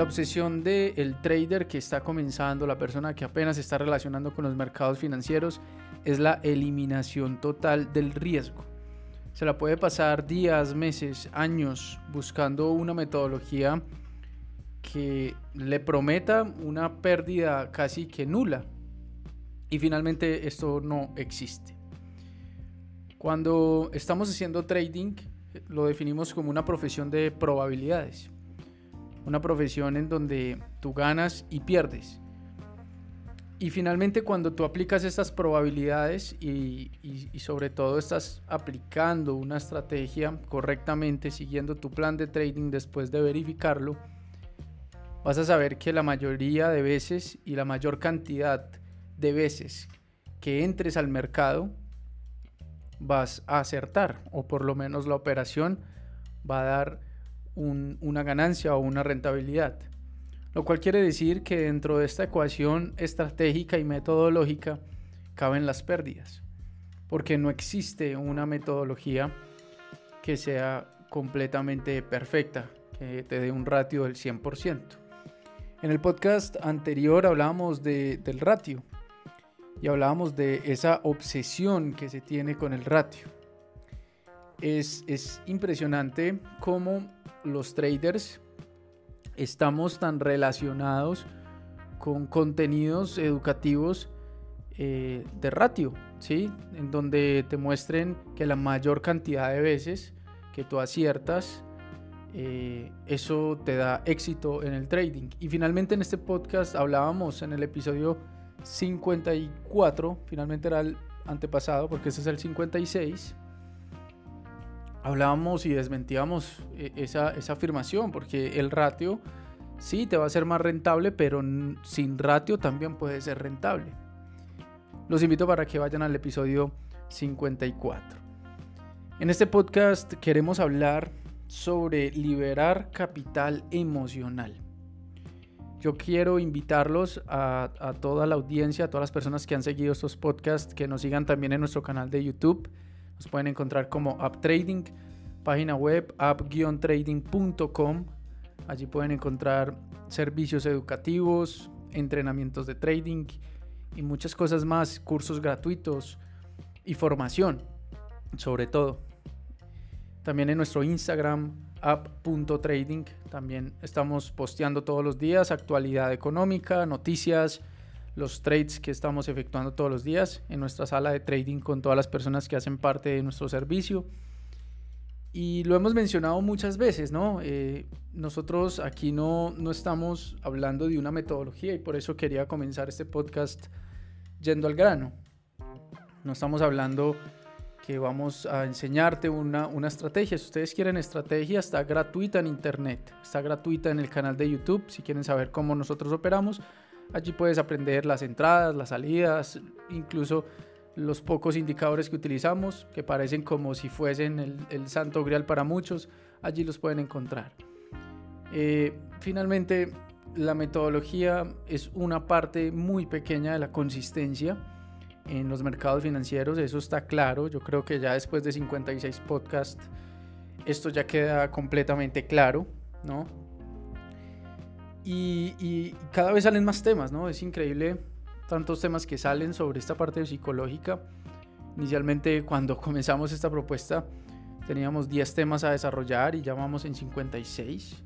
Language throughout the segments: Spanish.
La obsesión del trader que está comenzando, la persona que apenas se está relacionando con los mercados financieros, es la eliminación total del riesgo. Se la puede pasar días, meses, años buscando una metodología que le prometa una pérdida casi que nula. Y finalmente esto no existe. Cuando estamos haciendo trading, lo definimos como una profesión de probabilidades. Una profesión en donde tú ganas y pierdes. Y finalmente cuando tú aplicas estas probabilidades y, sobre todo estás aplicando una estrategia correctamente, siguiendo tu plan de trading después de verificarlo, vas a saber que la mayoría de veces y la mayor cantidad de veces que entres al mercado vas a acertar o por lo menos la operación va a dar una ganancia o una rentabilidad lo cual quiere decir que dentro de esta ecuación estratégica y metodológica caben las pérdidas, porque no existe una metodología que sea completamente perfecta, que te dé un ratio del 100%. En el podcast anterior hablábamos del ratio y hablábamos de esa obsesión que se tiene con el ratio. Es, es impresionante cómo los traders estamos tan relacionados con contenidos educativos eh, de ratio, ¿sí? En donde te muestren que la mayor cantidad de veces que tú aciertas, eh, eso te da éxito en el trading. Y finalmente en este podcast hablábamos en el episodio 54, finalmente era el antepasado porque este es el 56, hablábamos y desmentíamos eh, esa, esa, afirmación, porque el ratio sí te va a ser más rentable, pero sin ratio también puede ser rentable. Los invito para que vayan al episodio 54. En este podcast queremos hablar sobre liberar capital emocional. Yo quiero invitarlos a, a toda la audiencia, a todas las personas que han seguido estos podcasts, que nos sigan también en nuestro canal de YouTube nos pueden encontrar como App Trading, página web app-trading.com. Allí pueden encontrar servicios educativos, entrenamientos de trading y muchas cosas más, cursos gratuitos y formación, sobre todo. También en nuestro Instagram, app.trading, también estamos posteando todos los días actualidad económica, noticias, los trades que estamos efectuando todos los días en nuestra sala de trading con todas las personas que hacen parte de nuestro servicio. Y lo hemos mencionado muchas veces, ¿no? Eh, nosotros aquí no, no estamos hablando de una metodología y por eso quería comenzar este podcast yendo al grano. No estamos hablando que vamos a enseñarte una, una estrategia. Si ustedes quieren estrategia, está gratuita en internet, está gratuita en el canal de YouTube. Si quieren saber cómo nosotros operamos, Allí puedes aprender las entradas, las salidas, incluso los pocos indicadores que utilizamos, que parecen como si fuesen el, santo grial para muchos, allí los pueden encontrar. Eh, finalmente, la metodología es una parte muy pequeña de la consistencia en los mercados financieros, eso está claro. Yo creo que ya después de 56 podcasts, esto ya queda completamente claro, ¿no? Y, cada vez salen más temas, ¿no? Es increíble tantos temas que salen sobre esta parte psicológica. Inicialmente cuando comenzamos esta propuesta teníamos 10 temas a desarrollar y ya vamos en 56.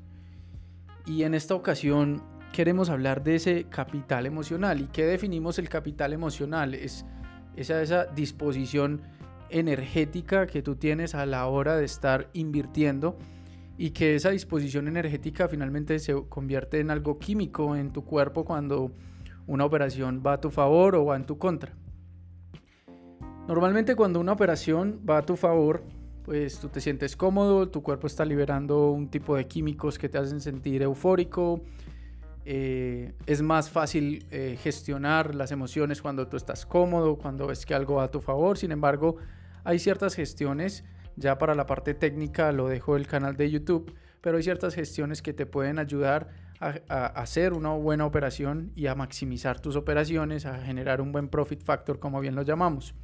Y en esta ocasión queremos hablar de ese capital emocional. ¿Y qué definimos el capital emocional? Es esa, esa disposición energética que tú tienes a la hora de estar invirtiendo y que esa disposición energética finalmente se convierte en algo químico en tu cuerpo cuando una operación va a tu favor o va en tu contra. Normalmente cuando una operación va a tu favor, pues tú te sientes cómodo, tu cuerpo está liberando un tipo de químicos que te hacen sentir eufórico, eh, es más fácil eh, gestionar las emociones cuando tú estás cómodo, cuando ves que algo va a tu favor, sin embargo hay ciertas gestiones ya para la parte técnica lo dejo el canal de YouTube, pero hay ciertas gestiones que te pueden ayudar a, hacer una buena operación y a maximizar tus operaciones, a generar un buen profit factor, como bien lo llamamos.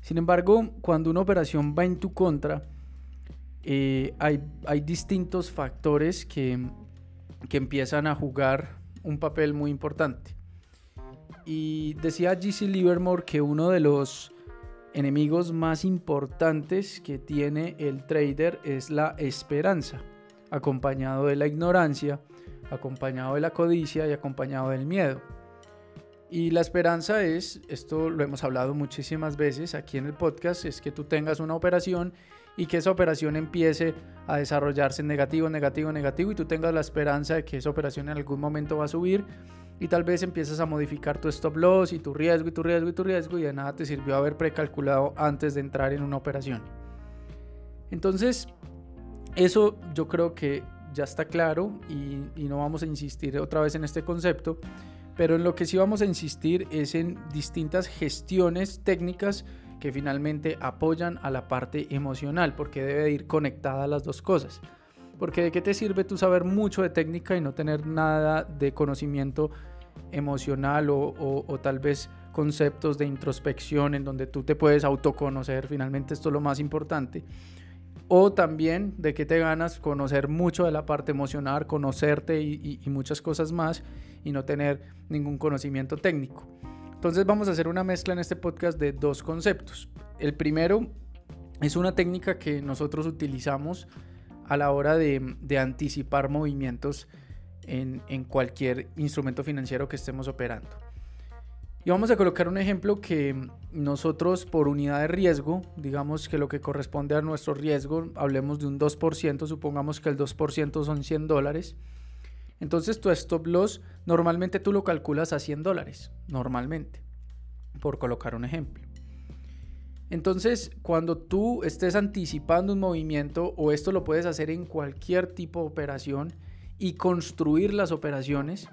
Sin embargo, cuando una operación va en tu contra, eh, hay, hay distintos factores que que empiezan a jugar un papel muy importante. Y decía GC Livermore que uno de los enemigos más importantes que tiene el trader es la esperanza, acompañado de la ignorancia, acompañado de la codicia y acompañado del miedo. Y la esperanza es, esto lo hemos hablado muchísimas veces aquí en el podcast, es que tú tengas una operación y que esa operación empiece a desarrollarse en negativo, negativo, negativo y tú tengas la esperanza de que esa operación en algún momento va a subir y tal vez empiezas a modificar tu stop loss y tu riesgo y tu riesgo y tu riesgo y de nada te sirvió haber precalculado antes de entrar en una operación. Entonces, eso yo creo que ya está claro y, y no vamos a insistir otra vez en este concepto, pero en lo que sí vamos a insistir es en distintas gestiones técnicas que finalmente apoyan a la parte emocional, porque debe ir conectada a las dos cosas. Porque de qué te sirve tú saber mucho de técnica y no tener nada de conocimiento emocional o, tal vez conceptos de introspección en donde tú te puedes autoconocer, finalmente esto es lo más importante. O también de qué te ganas conocer mucho de la parte emocional, conocerte y muchas cosas más y no tener ningún conocimiento técnico. Entonces vamos a hacer una mezcla en este podcast de dos conceptos. El primero es una técnica que nosotros utilizamos a la hora de, anticipar movimientos en, cualquier instrumento financiero que estemos operando. Y vamos a colocar un ejemplo que nosotros por unidad de riesgo, digamos que lo que corresponde a nuestro riesgo, hablemos de un 2%, supongamos que el 2% son 100 dólares. Entonces tu stop loss normalmente tú lo calculas a 100 dólares, normalmente, por colocar un ejemplo. Entonces, cuando tú estés anticipando un movimiento, o esto lo puedes hacer en cualquier tipo de operación, y construir las operaciones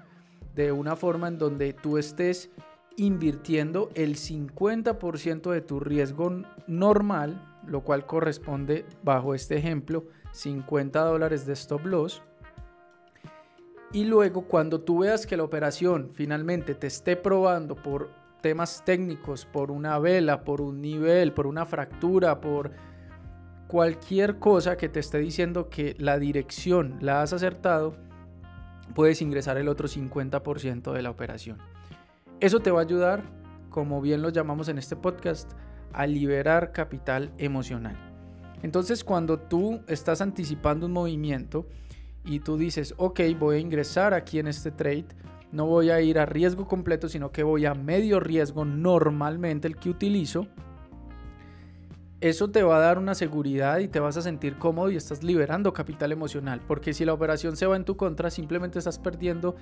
de una forma en donde tú estés invirtiendo el 50% de tu riesgo normal, lo cual corresponde bajo este ejemplo 50 dólares de stop loss y luego cuando tú veas que la operación finalmente te esté probando por temas técnicos, por una vela, por un nivel, por una fractura, por cualquier cosa que te esté diciendo que la dirección la has acertado, puedes ingresar el otro 50% de la operación. Eso te va a ayudar, como bien lo llamamos en este podcast, a liberar capital emocional. Entonces cuando tú estás anticipando un movimiento, y tú dices, ok, voy a ingresar aquí en este trade, no voy a ir a riesgo completo, sino que voy a medio riesgo normalmente el que utilizo, eso te va a dar una seguridad y te vas a sentir cómodo y estás liberando capital emocional, porque si la operación se va en tu contra, simplemente estás perdiendo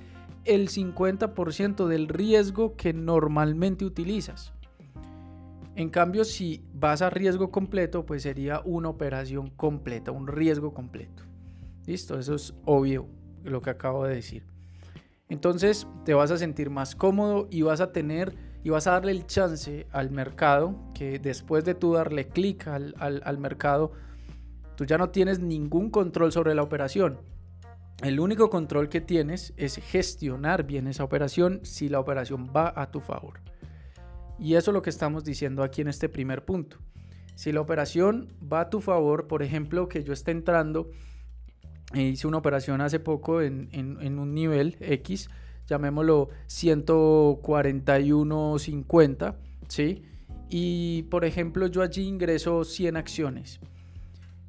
el 50% del riesgo que normalmente utilizas. En cambio, si vas a riesgo completo, pues sería una operación completa, un riesgo completo. Listo, eso es obvio lo que acabo de decir. Entonces te vas a sentir más cómodo y vas a tener y vas a darle el chance al mercado que después de tú darle clic al, al mercado, tú ya no tienes ningún control sobre la operación. El único control que tienes es gestionar bien esa operación si la operación va a tu favor. Y eso es lo que estamos diciendo aquí en este primer punto. Si la operación va a tu favor, por ejemplo, que yo esté entrando hice una operación hace poco en, un nivel X, llamémoslo 141.50, ¿sí? Y por ejemplo yo allí ingreso 100 acciones.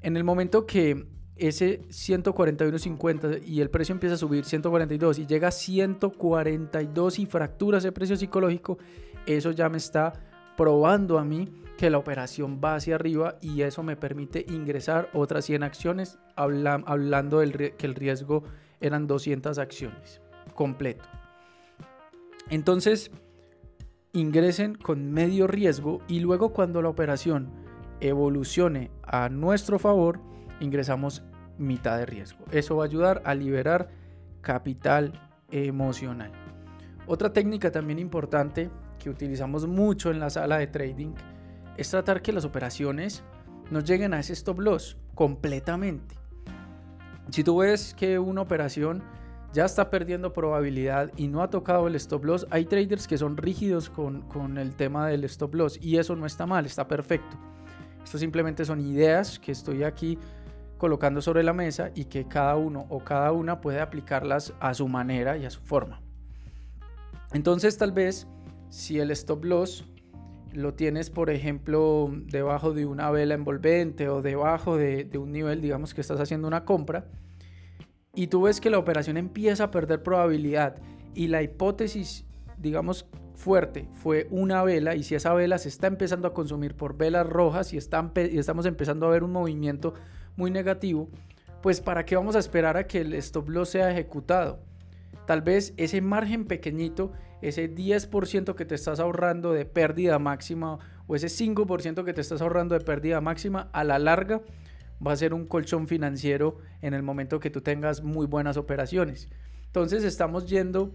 En el momento que ese 141.50 y el precio empieza a subir 142 y llega a 142 y fractura ese precio psicológico, eso ya me está probando a mí que la operación va hacia arriba y eso me permite ingresar otras 100 acciones hablando del que el riesgo eran 200 acciones completo. Entonces, ingresen con medio riesgo y luego cuando la operación evolucione a nuestro favor, ingresamos mitad de riesgo. Eso va a ayudar a liberar capital emocional. Otra técnica también importante que utilizamos mucho en la sala de trading es tratar que las operaciones no lleguen a ese stop loss completamente. Si tú ves que una operación ya está perdiendo probabilidad y no ha tocado el stop loss, hay traders que son rígidos con, con el tema del stop loss y eso no está mal, está perfecto. Esto simplemente son ideas que estoy aquí colocando sobre la mesa y que cada uno o cada una puede aplicarlas a su manera y a su forma. Entonces tal vez si el stop loss lo tienes, por ejemplo, debajo de una vela envolvente o debajo de, un nivel, digamos que estás haciendo una compra, y tú ves que la operación empieza a perder probabilidad y la hipótesis, digamos, fuerte fue una vela y si esa vela se está empezando a consumir por velas rojas y, y estamos empezando a ver un movimiento muy negativo, pues para qué vamos a esperar a que el stop loss sea ejecutado. Tal vez ese margen pequeñito ese 10% que te estás ahorrando de pérdida máxima o ese 5% que te estás ahorrando de pérdida máxima, a la larga va a ser un colchón financiero en el momento que tú tengas muy buenas operaciones. Entonces estamos yendo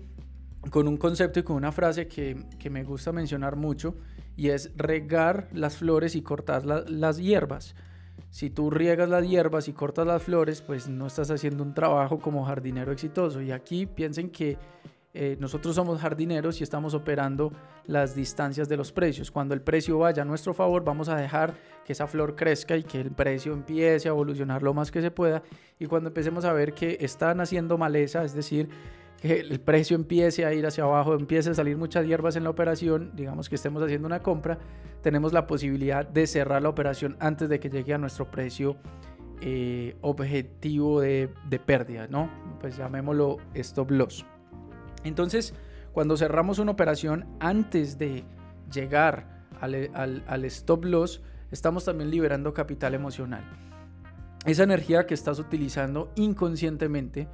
con un concepto y con una frase que, me gusta mencionar mucho y es regar las flores y cortar las hierbas. Si tú riegas las hierbas y cortas las flores, pues no estás haciendo un trabajo como jardinero exitoso. Y aquí piensen que eh, nosotros somos jardineros y estamos operando las distancias de los precios. Cuando el precio vaya a nuestro favor, vamos a dejar que esa flor crezca y que el precio empiece a evolucionar lo más que se pueda. Y cuando empecemos a ver que están haciendo maleza, es decir, el precio empiece a ir hacia abajo, empiece a salir muchas hierbas en la operación, digamos que estemos haciendo una compra, tenemos la posibilidad de cerrar la operación antes de que llegue a nuestro precio eh, objetivo de, de pérdida, ¿no? Pues llamémoslo stop loss. Entonces, cuando cerramos una operación antes de llegar al, stop loss, estamos también liberando capital emocional. Esa energía que estás utilizando inconscientemente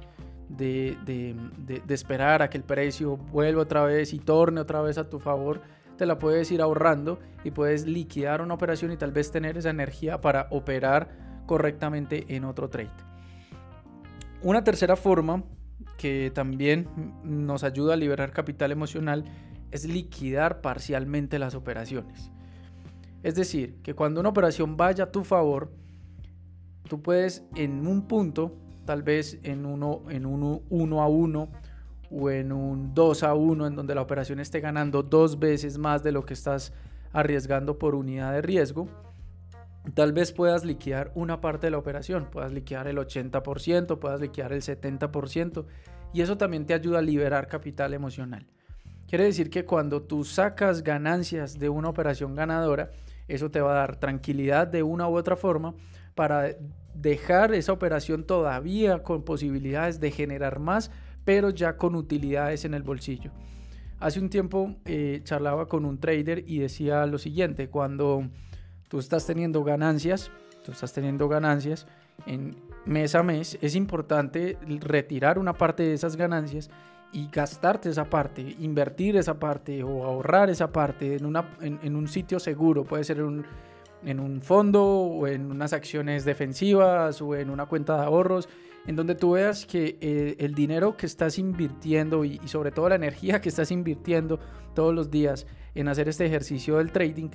de, esperar a que el precio vuelva otra vez y torne otra vez a tu favor, te la puedes ir ahorrando y puedes liquidar una operación y tal vez tener esa energía para operar correctamente en otro trade. Una tercera forma que también nos ayuda a liberar capital emocional es liquidar parcialmente las operaciones. Es decir, que cuando una operación vaya a tu favor, tú puedes en un punto, tal vez en uno, en uno, uno a uno o en un 2 a 1, en donde la operación esté ganando dos veces más de lo que estás arriesgando por unidad de riesgo, tal vez puedas liquidar una parte de la operación, puedas liquidar el 80%, puedas liquidar el 70% y eso también te ayuda a liberar capital emocional. Quiere decir que cuando tú sacas ganancias de una operación ganadora, eso te va a dar tranquilidad de una u otra forma para dejar esa operación todavía con posibilidades de generar más, pero ya con utilidades en el bolsillo. Hace un tiempo eh, charlaba con un trader y decía lo siguiente, cuando tú estás teniendo ganancias, tú estás teniendo ganancias en mes a mes, es importante retirar una parte de esas ganancias y gastarte esa parte, invertir esa parte o ahorrar esa parte en, un sitio seguro, puede ser en un fondo o en unas acciones defensivas o en una cuenta de ahorros, en donde tú veas que eh, el dinero que estás invirtiendo y, y, sobre todo la energía que estás invirtiendo todos los días en hacer este ejercicio del trading,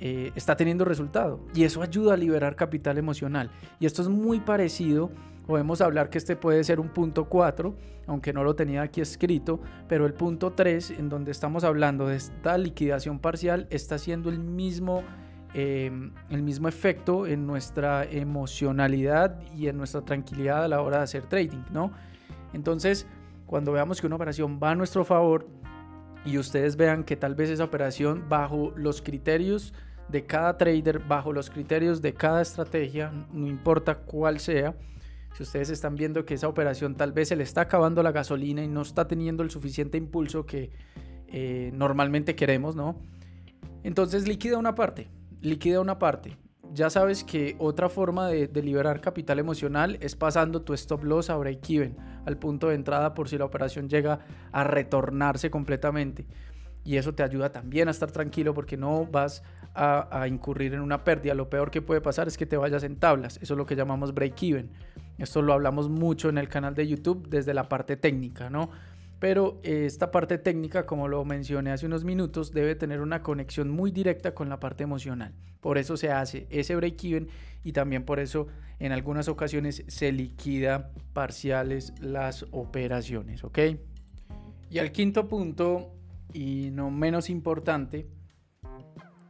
eh, está teniendo resultado. Y eso ayuda a liberar capital emocional. Y esto es muy parecido, podemos hablar que este puede ser un punto 4, aunque no lo tenía aquí escrito, pero el punto 3, en donde estamos hablando de esta liquidación parcial, está haciendo el mismo... Em, el mismo efecto en nuestra emocionalidad y en nuestra tranquilidad a la hora de hacer trading, ¿no? Entonces, cuando veamos que una operación va a nuestro favor, y ustedes vean que tal vez esa operación bajo los criterios de cada trader, bajo los criterios de cada estrategia, no importa cuál sea, si ustedes están viendo que esa operación tal vez se le está acabando la gasolina y no está teniendo el suficiente impulso que eh, normalmente queremos, ¿no? Entonces liquida una parte, liquida una parte ya sabes que otra forma de, liberar capital emocional es pasando tu stop loss a break even, al punto de entrada por si la operación llega a retornarse completamente. Y eso te ayuda también a estar tranquilo porque no vas a, a, incurrir en una pérdida. Lo peor que puede pasar es que te vayas en tablas. Eso es lo que llamamos break even. Esto lo hablamos mucho en el canal de YouTube desde la parte técnica, ¿no? Pero eh, esta parte técnica, como lo mencioné hace unos minutos, debe tener una conexión muy directa con la parte emocional. Por eso se hace ese break-even y también por eso en algunas ocasiones se liquida parciales las operaciones, ¿ok? Y al quinto punto, y no menos importante,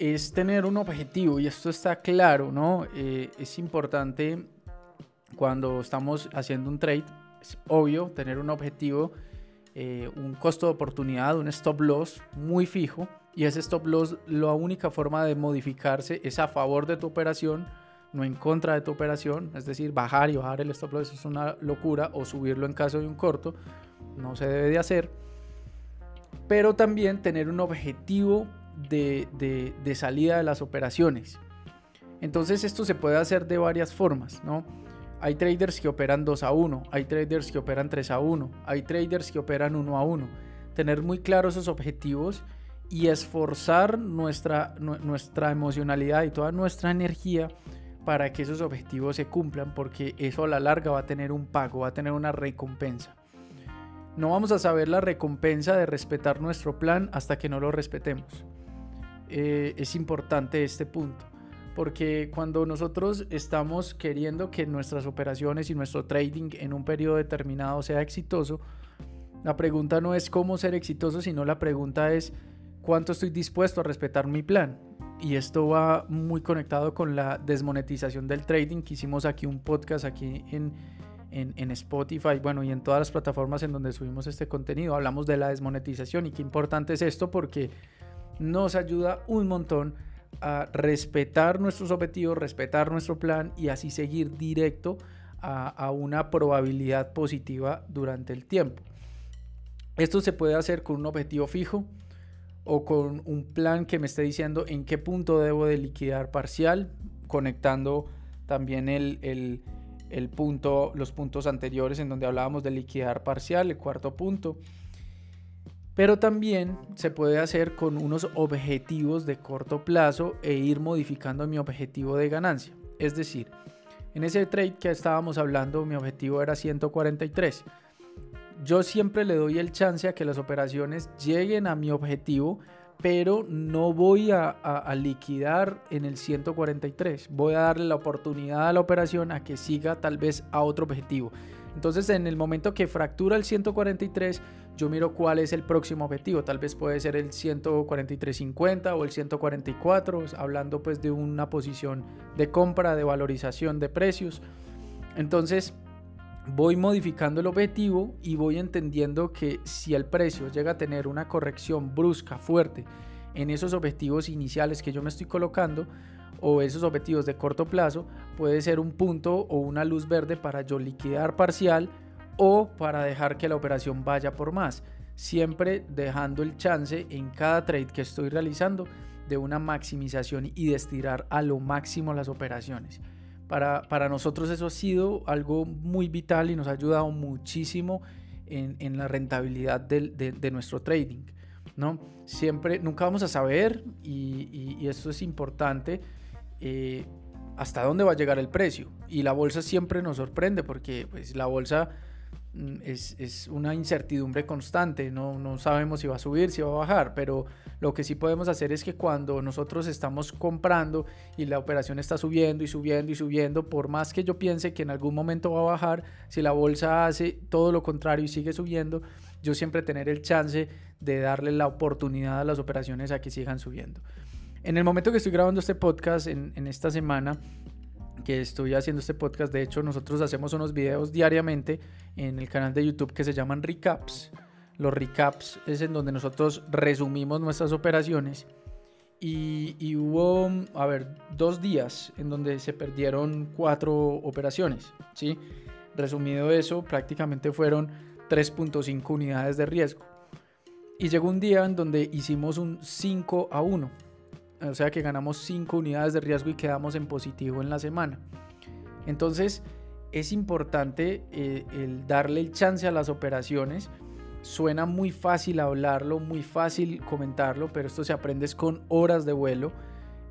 es tener un objetivo, y esto está claro, ¿no? Eh, es importante cuando estamos haciendo un trade, es obvio tener un objetivo, eh, un costo de oportunidad, un stop loss muy fijo. Y ese stop loss, la única forma de modificarse es a favor de tu operación, no en contra de tu operación. Es decir, bajar y bajar el stop loss es una locura o subirlo en caso de un corto. No se debe de hacer. Pero también tener un objetivo de, de salida de las operaciones. Entonces esto se puede hacer de varias formas, ¿no? Hay traders que operan 2 a 1, hay traders que operan 3 a 1, hay traders que operan 1 a 1. Tener muy claros esos objetivos y esforzar nuestra, nuestra emocionalidad y toda nuestra energía para que esos objetivos se cumplan, porque eso a la larga va a tener un pago, va a tener una recompensa. No vamos a saber la recompensa de respetar nuestro plan hasta que no lo respetemos. Eh, es importante este punto porque cuando nosotros estamos queriendo que nuestras operaciones y nuestro trading en un periodo determinado sea exitoso, la pregunta no es cómo ser exitoso, sino la pregunta es cuánto estoy dispuesto a respetar mi plan. Y esto va muy conectado con la desmonetización del trading, que hicimos aquí un podcast aquí en, en, Spotify, bueno, y en todas las plataformas en donde subimos este contenido. Hablamos de la desmonetización y qué importante es esto porque nos ayuda un montón a respetar nuestros objetivos, respetar nuestro plan y así seguir directo a, una probabilidad positiva durante el tiempo. Esto se puede hacer con un objetivo fijo o con un plan que me esté diciendo en qué punto debo de liquidar parcial, conectando también el, el punto, los puntos anteriores en donde hablábamos de liquidar parcial, el cuarto punto pero también se puede hacer con unos objetivos de corto plazo e ir modificando mi objetivo de ganancia. Es decir, en ese trade que estábamos hablando, mi objetivo era 143. Yo siempre le doy el chance a que las operaciones lleguen a mi objetivo, pero no voy a, a, liquidar en el 143. Voy a darle la oportunidad a la operación a que siga tal vez a otro objetivo. Entonces en el momento que fractura el 143, yo miro cuál es el próximo objetivo. Tal vez puede ser el 143.50 o el 144, hablando pues de una posición de compra, de valorización de precios. Entonces voy modificando el objetivo y voy entendiendo que si el precio llega a tener una corrección brusca, fuerte, en esos objetivos iniciales que yo me estoy colocando, o esos objetivos de corto plazo puede ser un punto o una luz verde para yo liquidar parcial o para dejar que la operación vaya por más, siempre dejando el chance en cada trade que estoy realizando de una maximización y de estirar a lo máximo las operaciones. Para, para nosotros eso ha sido algo muy vital y nos ha ayudado muchísimo en, en la rentabilidad de, de, nuestro trading. ¿no? Siempre, nunca vamos a saber y, y, y esto es importante eh, hasta dónde va a llegar el precio. Y la bolsa siempre nos sorprende porque pues, la bolsa mm, es, una incertidumbre constante, no, no, sabemos si va a subir, si va a bajar, pero lo que sí podemos hacer es que cuando nosotros estamos comprando y la operación está subiendo y subiendo y subiendo, por más que yo piense que en algún momento va a bajar, si la bolsa hace todo lo contrario y sigue subiendo, yo siempre tener el chance de darle la oportunidad a las operaciones a que sigan subiendo. En el momento que estoy grabando este podcast, en, esta semana que estoy haciendo este podcast, de hecho nosotros hacemos unos videos diariamente en el canal de YouTube que se llaman recaps. Los recaps es en donde nosotros resumimos nuestras operaciones. Y, hubo, a ver, dos días en donde se perdieron cuatro operaciones, ¿sí? Resumido eso, prácticamente fueron 3.5 unidades de riesgo. Y llegó un día en donde hicimos un 5 a 1 o sea que ganamos 5 unidades de riesgo y quedamos en positivo en la semana. Entonces es importante eh, el darle el chance a las operaciones. Suena muy fácil hablarlo, muy fácil comentarlo, pero esto se aprende con horas de vuelo.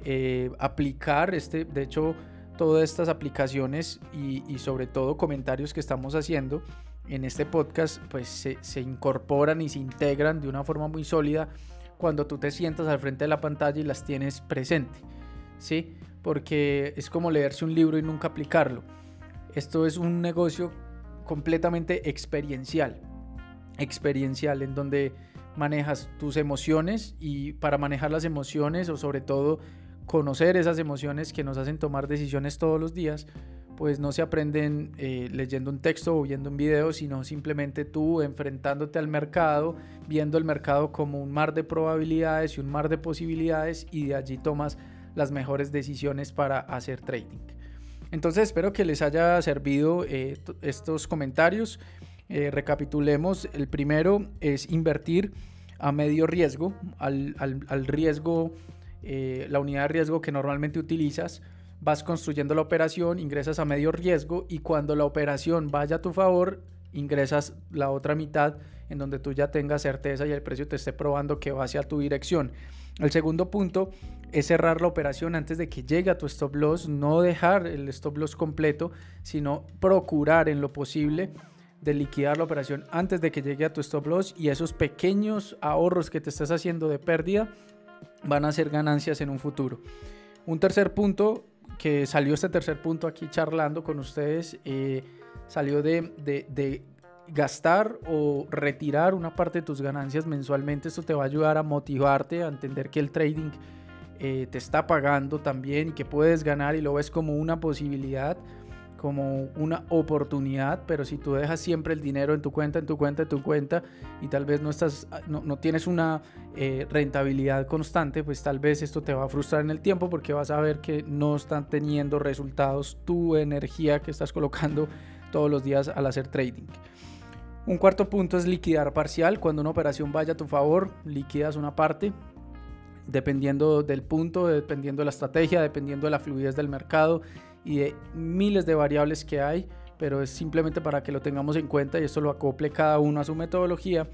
Eh, aplicar, este, de hecho, todas estas aplicaciones y, sobre todo comentarios que estamos haciendo en este podcast, pues se, se incorporan y se integran de una forma muy sólida cuando tú te sientas al frente de la pantalla y las tienes presente, ¿sí? Porque es como leerse un libro y nunca aplicarlo. Esto es un negocio completamente experiencial, experiencial en donde manejas tus emociones y para manejar las emociones o sobre todo conocer esas emociones que nos hacen tomar decisiones todos los días, pues no se aprenden eh, leyendo un texto o viendo un video, sino simplemente tú enfrentándote al mercado, viendo el mercado como un mar de probabilidades y un mar de posibilidades y de allí tomas las mejores decisiones para hacer trading. Entonces espero que les haya servido eh, estos comentarios. Eh, recapitulemos, el primero es invertir a medio riesgo, al, al riesgo, la unidad de riesgo que normalmente utilizas vas construyendo la operación, ingresas a medio riesgo y cuando la operación vaya a tu favor, ingresas la otra mitad en donde tú ya tengas certeza y el precio te esté probando que va hacia tu dirección. El segundo punto es cerrar la operación antes de que llegue a tu stop loss, no dejar el stop loss completo, sino procurar en lo posible de liquidar la operación antes de que llegue a tu stop loss y esos pequeños ahorros que te estás haciendo de pérdida van a ser ganancias en un futuro. Un tercer punto que salió este tercer punto aquí charlando con ustedes, eh, salió de, de, gastar o retirar una parte de tus ganancias mensualmente. Esto te va a ayudar a motivarte, a entender que el trading eh, te está pagando también y que puedes ganar y lo ves como una posibilidad como una oportunidad, pero si tú dejas siempre el dinero en tu cuenta, en tu cuenta, en tu cuenta, y tal vez no, estás, no, tienes una eh, rentabilidad constante, pues tal vez esto te va a frustrar en el tiempo porque vas a ver que no están teniendo resultados tu energía que estás colocando todos los días al hacer trading. Un cuarto punto es liquidar parcial. Cuando una operación vaya a tu favor, liquidas una parte, dependiendo del punto, dependiendo de la estrategia, dependiendo de la fluidez del mercado y de miles de variables que hay, pero es simplemente para que lo tengamos en cuenta y esto lo acople cada uno a su metodología.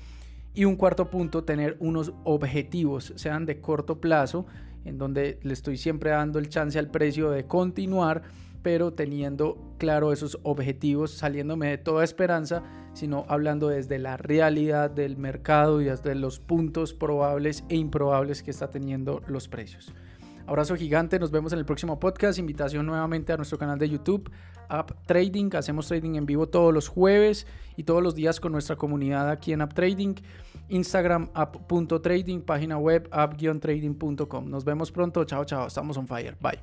Y un cuarto punto, tener unos objetivos, sean de corto plazo, en donde le estoy siempre dando el chance al precio de continuar, pero teniendo claro esos objetivos, saliéndome de toda esperanza, sino hablando desde la realidad del mercado y desde los puntos probables e improbables que está teniendo los precios. Abrazo gigante, nos vemos en el próximo podcast. Invitación nuevamente a nuestro canal de YouTube, App Trading. Hacemos trading en vivo todos los jueves y todos los días con nuestra comunidad aquí en App Trading. Instagram, app.trading, página web, app-trading.com. Nos vemos pronto. Chao, chao. Estamos on fire. Bye.